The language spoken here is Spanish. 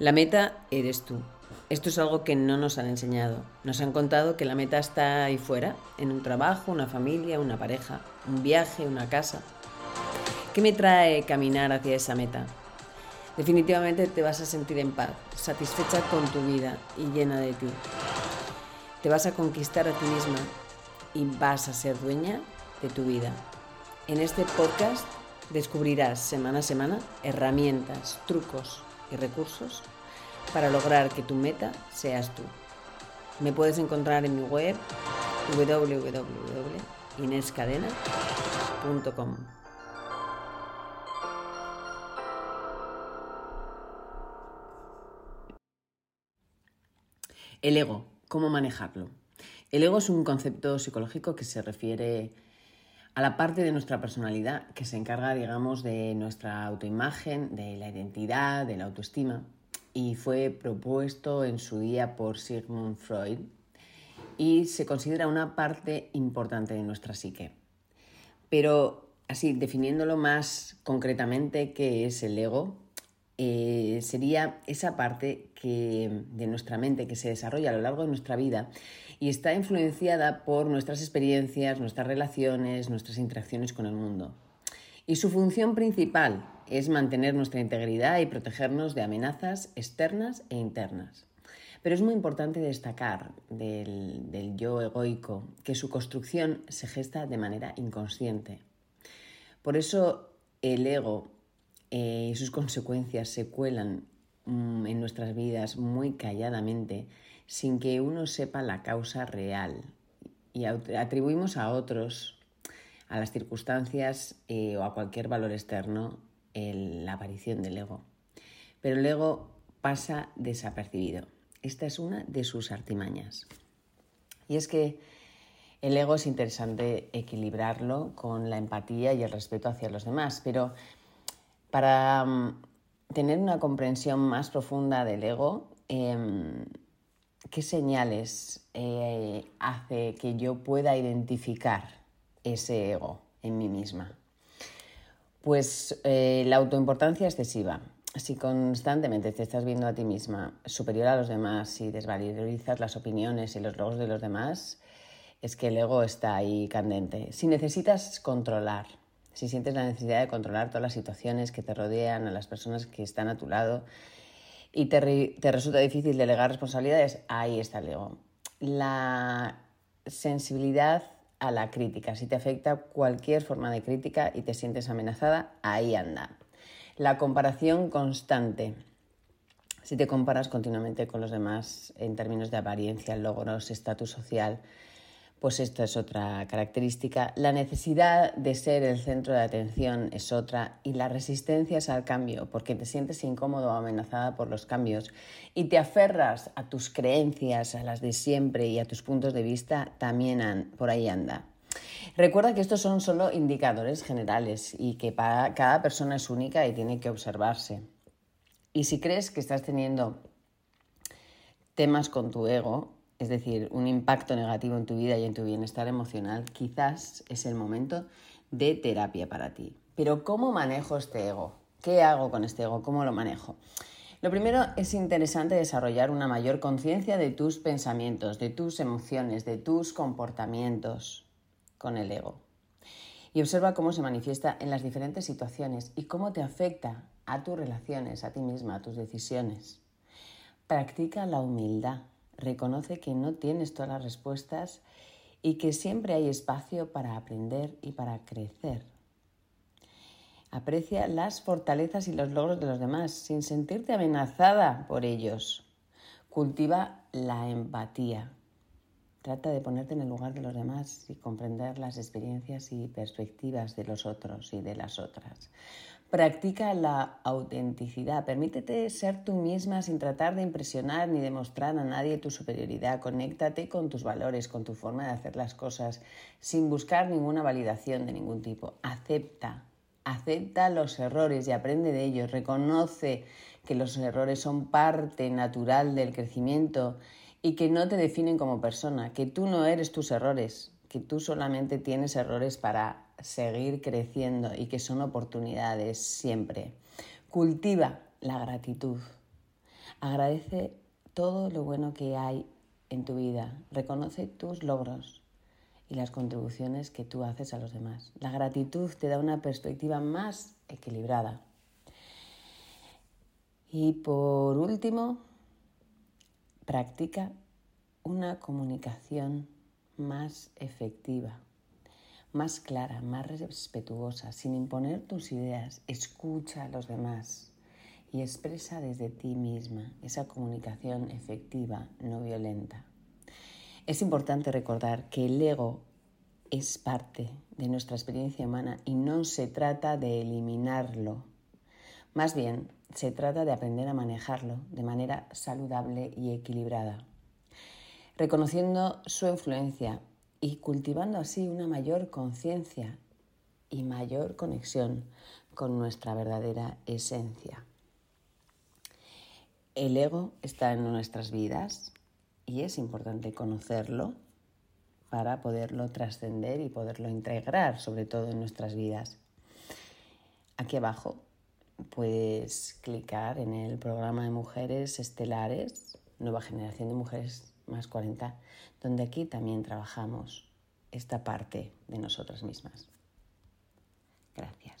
La meta eres tú. Esto es algo que no nos han enseñado. Nos han contado que la meta está ahí fuera, en un trabajo, una familia, una pareja, un viaje, una casa. ¿Qué me trae caminar hacia esa meta? Definitivamente te vas a sentir en paz, satisfecha con tu vida y llena de ti. Te vas a conquistar a ti misma y vas a ser dueña de tu vida. En este podcast descubrirás semana a semana herramientas, trucos y recursos para lograr que tu meta seas tú. Me puedes encontrar en mi web www.inescadena.com. El ego, ¿cómo manejarlo? El ego es un concepto psicológico que se refiere a la parte de nuestra personalidad que se encarga, digamos, de nuestra autoimagen, de la identidad, de la autoestima, y fue propuesto en su día por Sigmund Freud y se considera una parte importante de nuestra psique. Pero así, definiéndolo más concretamente, ¿qué es el ego? Eh, sería esa parte que, de nuestra mente que se desarrolla a lo largo de nuestra vida y está influenciada por nuestras experiencias, nuestras relaciones, nuestras interacciones con el mundo. Y su función principal es mantener nuestra integridad y protegernos de amenazas externas e internas. Pero es muy importante destacar del, yo egoico que su construcción se gesta de manera inconsciente. Por eso el ego eh, sus consecuencias se cuelan mm, en nuestras vidas muy calladamente sin que uno sepa la causa real y atribuimos a otros, a las circunstancias eh, o a cualquier valor externo la aparición del ego. Pero el ego pasa desapercibido. Esta es una de sus artimañas. Y es que el ego es interesante equilibrarlo con la empatía y el respeto hacia los demás, pero para mm, tener una comprensión más profunda del ego, em, ¿qué señales eh, hace que yo pueda identificar ese ego en mí misma? Pues eh, la autoimportancia excesiva. Si constantemente te estás viendo a ti misma superior a los demás y desvalorizas las opiniones y los logros de los demás, es que el ego está ahí candente. Si necesitas controlar, si sientes la necesidad de controlar todas las situaciones que te rodean, a las personas que están a tu lado, y te, resulta difícil delegar responsabilidades, ahí está el ego. La sensibilidad a la crítica, si te afecta cualquier forma de crítica y te sientes amenazada, ahí anda. La comparación constante. Si te comparas continuamente con los demás en términos de apariencia, logros, estatus social, pues esta es otra característica. La necesidad de ser el centro de atención es otra y la resistencia es al cambio porque te sientes incómodo o amenazada por los cambios y te aferras a tus creencias, a las de siempre y a tus puntos de vista, también por ahí anda. Recuerda que estos son solo indicadores generales y que cada persona es única y tiene que observarse. Y si crees que estás teniendo temas con tu ego, es decir, un impacto negativo en tu vida y en tu bienestar emocional, quizás es el momento de terapia para ti. Pero ¿cómo manejo este ego? ¿Qué hago con este ego? ¿Cómo lo manejo? Lo primero es interesante desarrollar una mayor conciencia de tus pensamientos, de tus emociones, de tus comportamientos con el ego. Y observa cómo se manifiesta en las diferentes situaciones y cómo te afecta a tus relaciones, a ti misma, a tus decisiones. Practica la humildad Reconoce que no tienes todas las respuestas y que siempre hay espacio para aprender y para crecer. Aprecia las fortalezas y los logros de los demás sin sentirte amenazada por ellos. Cultiva la empatía. Trata de ponerte en el lugar de los demás y comprender las experiencias y perspectivas de los otros y de las otras. Practica la autenticidad. Permítete ser tú misma sin tratar de impresionar ni demostrar a nadie tu superioridad. Conéctate con tus valores, con tu forma de hacer las cosas, sin buscar ninguna validación de ningún tipo. Acepta, acepta los errores y aprende de ellos. Reconoce que los errores son parte natural del crecimiento y que no te definen como persona, que tú no eres tus errores, que tú solamente tienes errores para seguir creciendo y que son oportunidades siempre. Cultiva la gratitud. Agradece todo lo bueno que hay en tu vida. Reconoce tus logros y las contribuciones que tú haces a los demás. La gratitud te da una perspectiva más equilibrada. Y por último, practica una comunicación más efectiva, más clara, más respetuosa, sin imponer tus ideas. Escucha a los demás y expresa desde ti misma esa comunicación efectiva, no violenta. Es importante recordar que el ego es parte de nuestra experiencia humana y no se trata de eliminarlo. Más bien, se trata de aprender a manejarlo de manera saludable y equilibrada, reconociendo su influencia y cultivando así una mayor conciencia y mayor conexión con nuestra verdadera esencia. El ego está en nuestras vidas y es importante conocerlo para poderlo trascender y poderlo integrar, sobre todo en nuestras vidas. Aquí abajo puedes clicar en el programa de mujeres estelares, Nueva Generación de Mujeres más 40, donde aquí también trabajamos esta parte de nosotras mismas. Gracias.